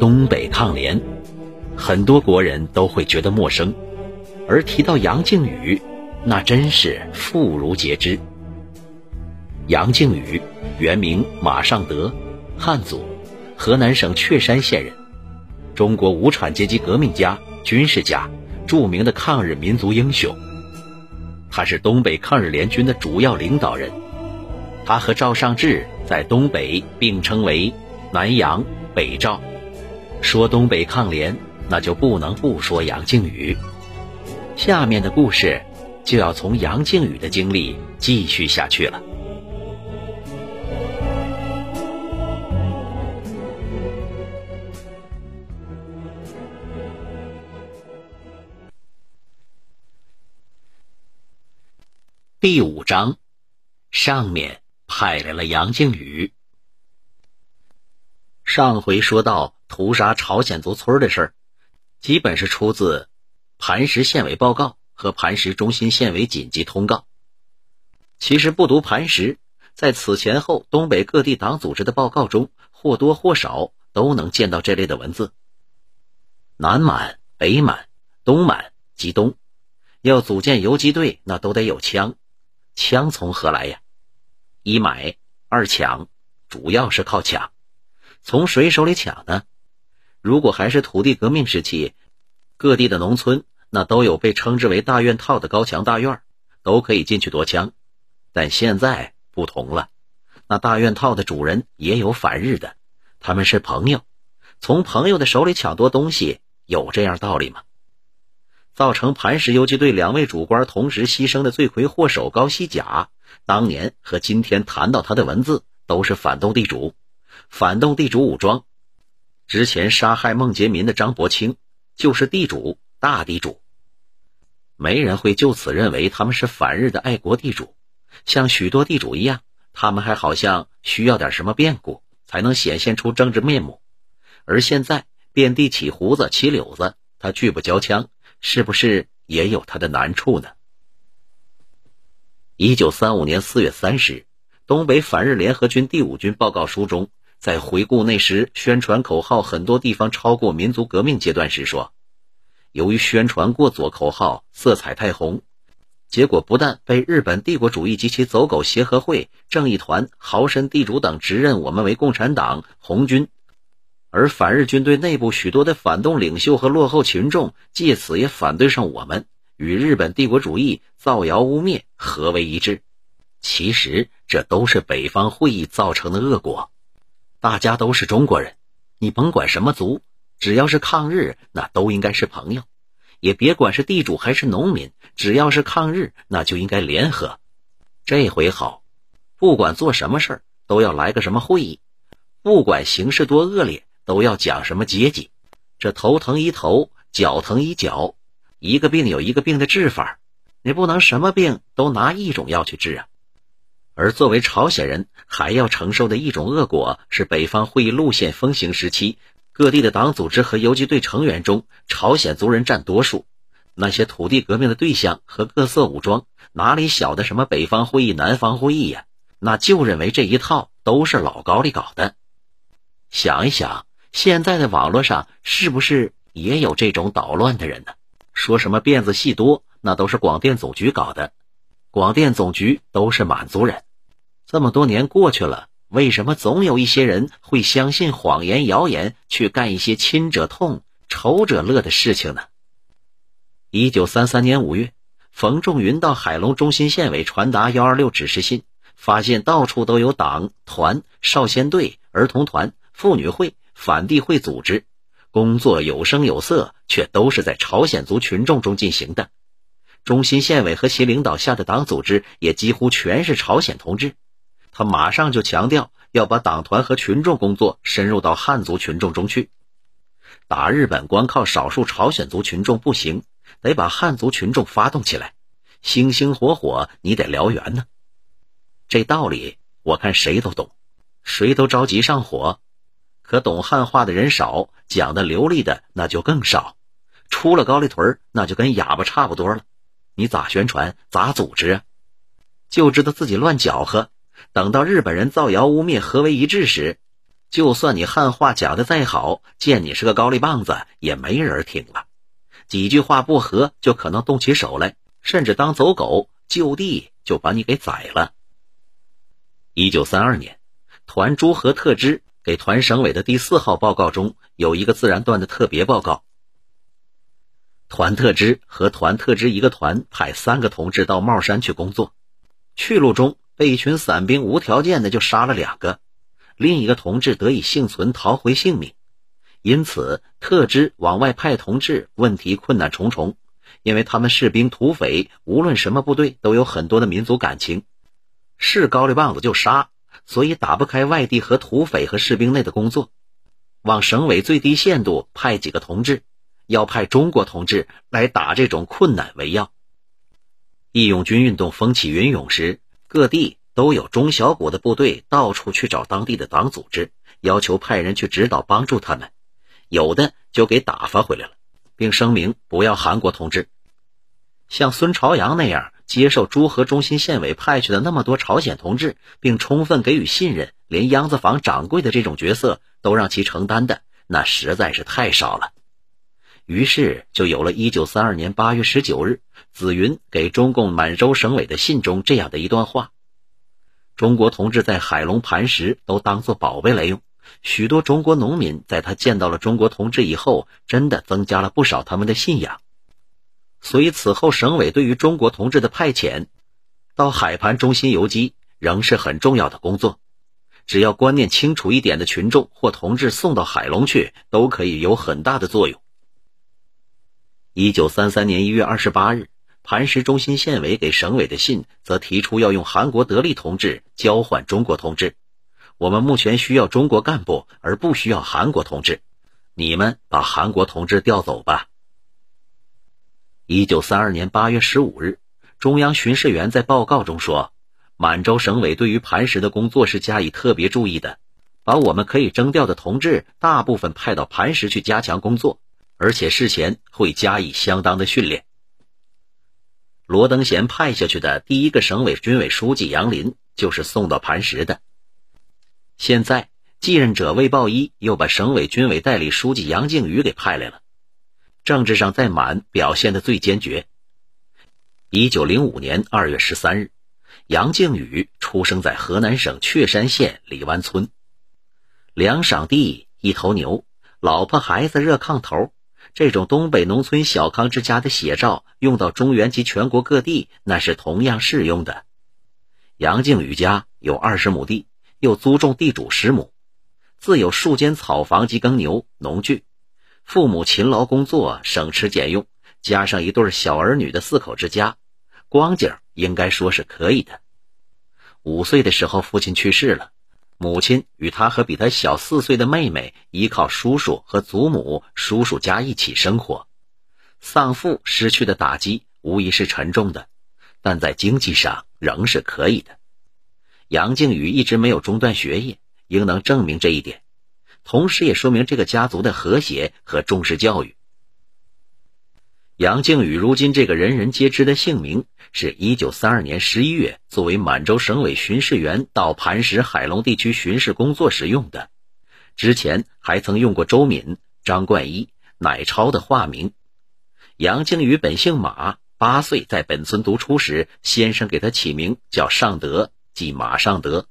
东北抗联，很多国人都会觉得陌生，而提到杨靖宇，那真是妇孺皆知。杨靖宇原名马尚德，汉族，河南省确山县人，中国无产阶级革命家、军事家，著名的抗日民族英雄。他是东北抗日联军的主要领导人，他和赵尚志在东北并称为南杨。北赵，说东北抗联，那就不能不说杨靖宇。下面的故事就要从杨靖宇的经历继续下去了。第五章，上面派来了杨靖宇。上回说到屠杀朝鲜族村的事儿，基本是出自磐石县委报告和磐石中心县委紧急通告。其实不读磐石，在此前后东北各地党组织的报告中，或多或少都能见到这类的文字。南满、北满、东满及东，要组建游击队，那都得有枪。枪从何来呀？一买，二抢，主要是靠抢。从谁手里抢呢？如果还是土地革命时期，各地的农村那都有被称之为大院套的高墙大院，都可以进去夺枪。但现在不同了，那大院套的主人也有反日的，他们是朋友，从朋友的手里抢夺东西，有这样道理吗？造成磐石游击队两位主官同时牺牲的罪魁祸首高希甲，当年和今天谈到他的文字，都是反动地主。反动地主武装，之前杀害孟杰民的张伯清就是地主大地主。没人会就此认为他们是反日的爱国地主，像许多地主一样，他们还好像需要点什么变故才能显现出政治面目。而现在遍地起胡子起绺子，他拒不交枪，是不是也有他的难处呢？一九三五年四月三十日，东北反日联合军第五军报告书中。在回顾那时宣传口号很多地方超过民族革命阶段时说，由于宣传过左口号色彩太红，结果不但被日本帝国主义及其走狗协和会、正义团、豪绅地主等指认我们为共产党红军，而反日军队内部许多的反动领袖和落后群众借此也反对上我们，与日本帝国主义造谣污蔑合为一致。其实这都是北方会议造成的恶果。大家都是中国人，你甭管什么族，只要是抗日，那都应该是朋友；也别管是地主还是农民，只要是抗日，那就应该联合。这回好，不管做什么事儿，都要来个什么会议；不管形势多恶劣，都要讲什么阶级。这头疼医头，脚疼医脚，一个病有一个病的治法，你不能什么病都拿一种药去治啊。而作为朝鲜人，还要承受的一种恶果是北方会议路线风行时期，各地的党组织和游击队成员中，朝鲜族人占多数。那些土地革命的对象和各色武装，哪里晓得什么北方会议、南方会议呀？那就认为这一套都是老高里搞的。想一想，现在的网络上是不是也有这种捣乱的人呢？说什么辫子戏多，那都是广电总局搞的，广电总局都是满族人。这么多年过去了，为什么总有一些人会相信谎言、谣言，去干一些亲者痛、仇者乐的事情呢？一九三三年五月，冯仲云到海龙中心县委传达幺二六指示信，发现到处都有党团、少先队、儿童团、妇女会、反帝会组织，工作有声有色，却都是在朝鲜族群众中进行的。中心县委和其领导下的党组织也几乎全是朝鲜同志。他马上就强调要把党团和群众工作深入到汉族群众中去。打日本光靠少数朝鲜族群众不行，得把汉族群众发动起来，星星火火，你得燎原呢。这道理我看谁都懂，谁都着急上火。可懂汉话的人少，讲的流利的那就更少。出了高丽屯那就跟哑巴差不多了。你咋宣传，咋组织啊？就知道自己乱搅和。等到日本人造谣污蔑合为一致时，就算你汉话讲的再好，见你是个高丽棒子，也没人听了。几句话不合，就可能动起手来，甚至当走狗，就地就把你给宰了。一九三二年，团朱和特支给团省委的第四号报告中有一个自然段的特别报告。团特支和团特支一个团派三个同志到帽山去工作，去路中被一群散兵无条件的就杀了两个。另一个同志得以幸存，逃回性命。因此，特支往外派同志问题困难重重，因为他们士兵、土匪，无论什么部队，都有很多的民族感情，是高丽棒子就杀，所以打不开外地和土匪和士兵内的工作。往省委最低限度派几个同志，要派中国同志来打这种困难为要。义勇军运动风起云涌时，各地。都有中小股的部队到处去找当地的党组织，要求派人去指导帮助他们，有的就给打发回来了，并声明不要韩国同志。像孙朝阳那样接受朱河中心县委派去的那么多朝鲜同志，并充分给予信任，连秧子坊掌柜的这种角色都让其承担的，那实在是太少了。于是就有了1932年8月19日紫云给中共满洲省委的信中这样的一段话。中国同志在海龙磐石都当作宝贝来用，许多中国农民在他见到了中国同志以后，真的增加了不少他们的信仰。所以此后省委对于中国同志的派遣，到海盘中心游击仍是很重要的工作。只要观念清楚一点的群众或同志送到海龙去，都可以有很大的作用。一九三三年一月二十八日。磐石中心县委给省委的信则提出要用韩国得力同志交换中国同志。我们目前需要中国干部，而不需要韩国同志。你们把韩国同志调走吧。一九三二年八月十五日，中央巡视员在报告中说，满洲省委对于磐石的工作是加以特别注意的，把我们可以征调的同志大部分派到磐石去加强工作，而且事前会加以相当的训练。罗登贤派下去的第一个省委军委书记杨林就是送到磐石的。现在继任者魏豹一又把省委军委代理书记杨靖宇给派来了，政治上在满表现的最坚决。一九零五年二月十三日，杨靖宇出生在河南省确山县李湾村，两晌地一头牛，老婆孩子热炕头。这种东北农村小康之家的写照，用到中原及全国各地，那是同样适用的。杨靖宇家有二十亩地，又租种地主十亩，自有数间草房及耕牛农具。父母勤劳工作，省吃俭用，加上一对小儿女的四口之家，光景应该说是可以的。五岁的时候，父亲去世了。母亲与他和比他小四岁的妹妹依靠叔叔和祖母、叔叔家一起生活，丧父失去的打击无疑是沉重的，但在经济上仍是可以的。杨靖宇一直没有中断学业，应能证明这一点，同时也说明这个家族的和谐和重视教育。杨靖宇如今这个人人皆知的姓名，是一九三二年十一月作为满洲省委巡视员到磐石海龙地区巡视工作时用的，之前还曾用过周敏、张冠一、乃超的化名。杨靖宇本姓马，八岁在本村读书时，先生给他起名叫尚德，即马尚德。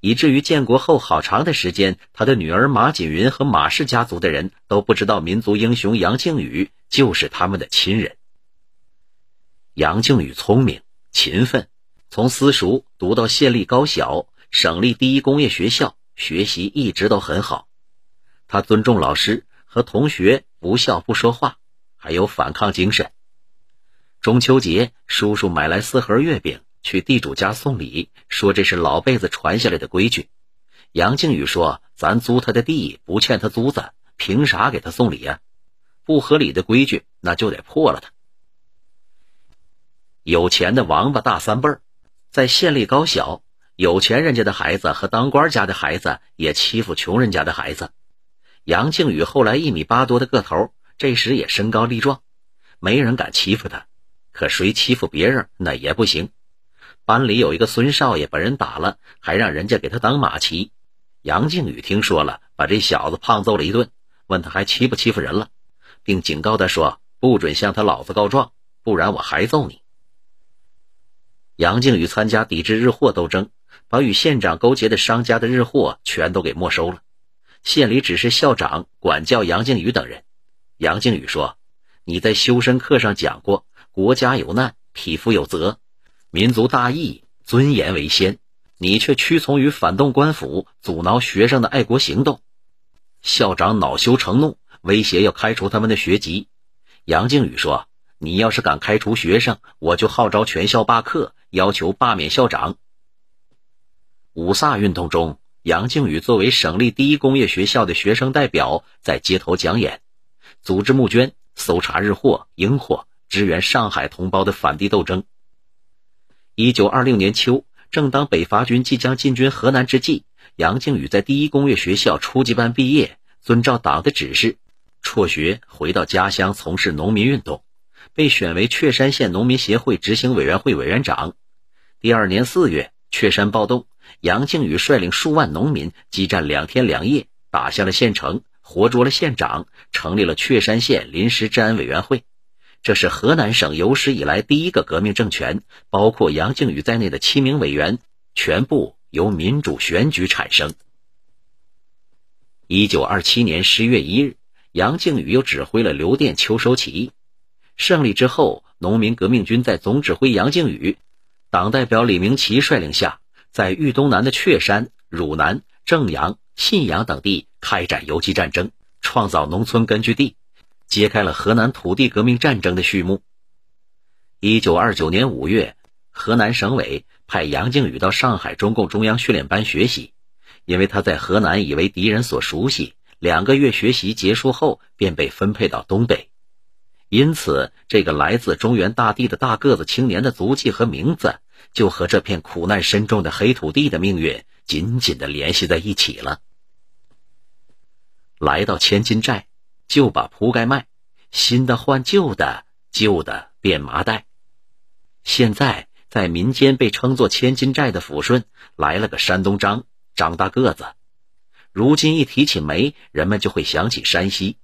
以至于建国后好长的时间，他的女儿马锦云和马氏家族的人都不知道民族英雄杨靖宇就是他们的亲人。杨靖宇聪明勤奋，从私塾读到县立高小、省立第一工业学校，学习一直都很好。他尊重老师，和同学不笑不说话，还有反抗精神。中秋节，叔叔买来四盒月饼。去地主家送礼，说这是老辈子传下来的规矩。杨靖宇说：“咱租他的地，不欠他租子，凭啥给他送礼呀？不合理的规矩，那就得破了他。”有钱的王八大三辈儿，在县立高小，有钱人家的孩子和当官家的孩子也欺负穷人家的孩子。杨靖宇后来一米八多的个头，这时也身高力壮，没人敢欺负他。可谁欺负别人，那也不行。班里有一个孙少爷，把人打了，还让人家给他当马骑。杨靖宇听说了，把这小子胖揍了一顿，问他还欺不欺负人了，并警告他说：“不准向他老子告状，不然我还揍你。”杨靖宇参加抵制日货斗争，把与县长勾结的商家的日货全都给没收了。县里只是校长管教杨靖宇等人。杨靖宇说：“你在修身课上讲过，国家有难，匹夫有责，民族大义，尊严为先。”你却屈从于反动官府，阻挠学生的爱国行动。校长恼羞成怒，威胁要开除他们的学籍。杨靖宇说：“你要是敢开除学生，我就号召全校罢课，要求罢免校长。”五卅运动中，杨靖宇作为省立第一工业学校的学生代表，在街头讲演，组织募捐，搜查日货、英货，支援上海同胞的反帝斗争。一九二六年秋。正当北伐军即将进军河南之际，杨靖宇在第一工业学校初级班毕业，遵照党的指示，辍学回到家乡从事农民运动，被选为确山县农民协会执行委员会委员长。第二年四月，确山暴动，杨靖宇率领数万农民激战两天两夜，打下了县城，活捉了县长，成立了确山县临时治安委员会。这是河南省有史以来第一个革命政权，包括杨靖宇在内的七名委员全部由民主选举产生。一九二七年十月一日，杨靖宇又指挥了刘店秋收起义。胜利之后，农民革命军在总指挥杨靖宇、党代表李明奇率领下，在豫东南的确山、汝南、正阳、信阳等地开展游击战争，创造农村根据地。揭开了河南土地革命战争的序幕。一九二九年五月，河南省委派杨靖宇到上海中共中央训练班学习，因为他在河南已为敌人所熟悉。两个月学习结束后，便被分配到东北，因此这个来自中原大地的大个子青年的足迹和名字，就和这片苦难深重的黑土地的命运紧紧的联系在一起了。来到千金寨。就把铺盖卖，新的换旧的，旧的变麻袋。现在在民间被称作“千金寨”的抚顺来了个山东张张大个子。如今一提起煤，人们就会想起山西。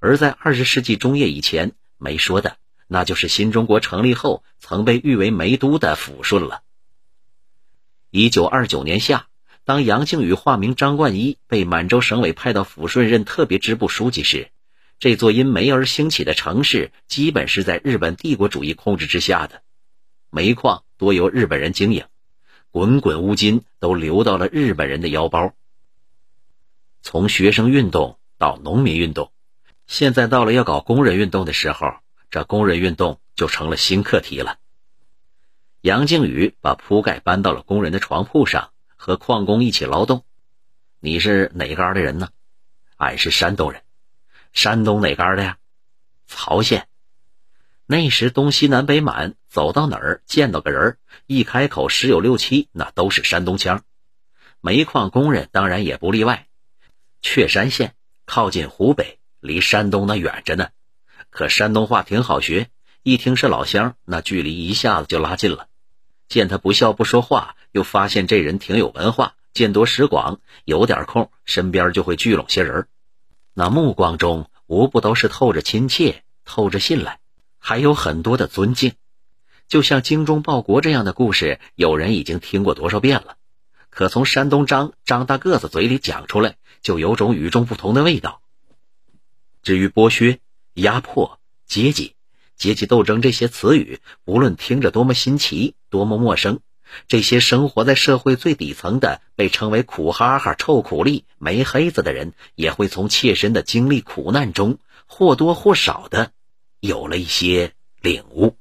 而在二十世纪中叶以前，没说的那就是新中国成立后曾被誉为煤都的抚顺了。一九二九年夏。当杨靖宇化名张冠一被满洲省委派到抚顺任特别支部书记时，这座因煤而兴起的城市基本是在日本帝国主义控制之下的，煤矿多由日本人经营，滚滚乌金都流到了日本人的腰包。从学生运动到农民运动，现在到了要搞工人运动的时候，这工人运动就成了新课题了。杨靖宇把铺盖搬到了工人的床铺上。和矿工一起劳动，你是哪嘎的人呢？俺是山东人，山东哪嘎的呀？曹县。那时东西南北满，走到哪儿见到个人，一开口十有六七那都是山东腔。煤矿工人当然也不例外。确山县靠近湖北，离山东那远着呢，可山东话挺好学，一听是老乡，那距离一下子就拉近了。见他不笑不说话。又发现这人挺有文化，见多识广，有点空，身边就会聚拢些人那目光中无不都是透着亲切，透着信赖，还有很多的尊敬。就像精忠报国这样的故事，有人已经听过多少遍了，可从山东张张大个子嘴里讲出来，就有种与众不同的味道。至于剥削、压迫、阶级、阶级斗争这些词语，无论听着多么新奇，多么陌生。这些生活在社会最底层的，被称为苦哈哈、臭苦力、煤黑子的人，也会从切身的经历苦难中，或多或少的有了一些领悟。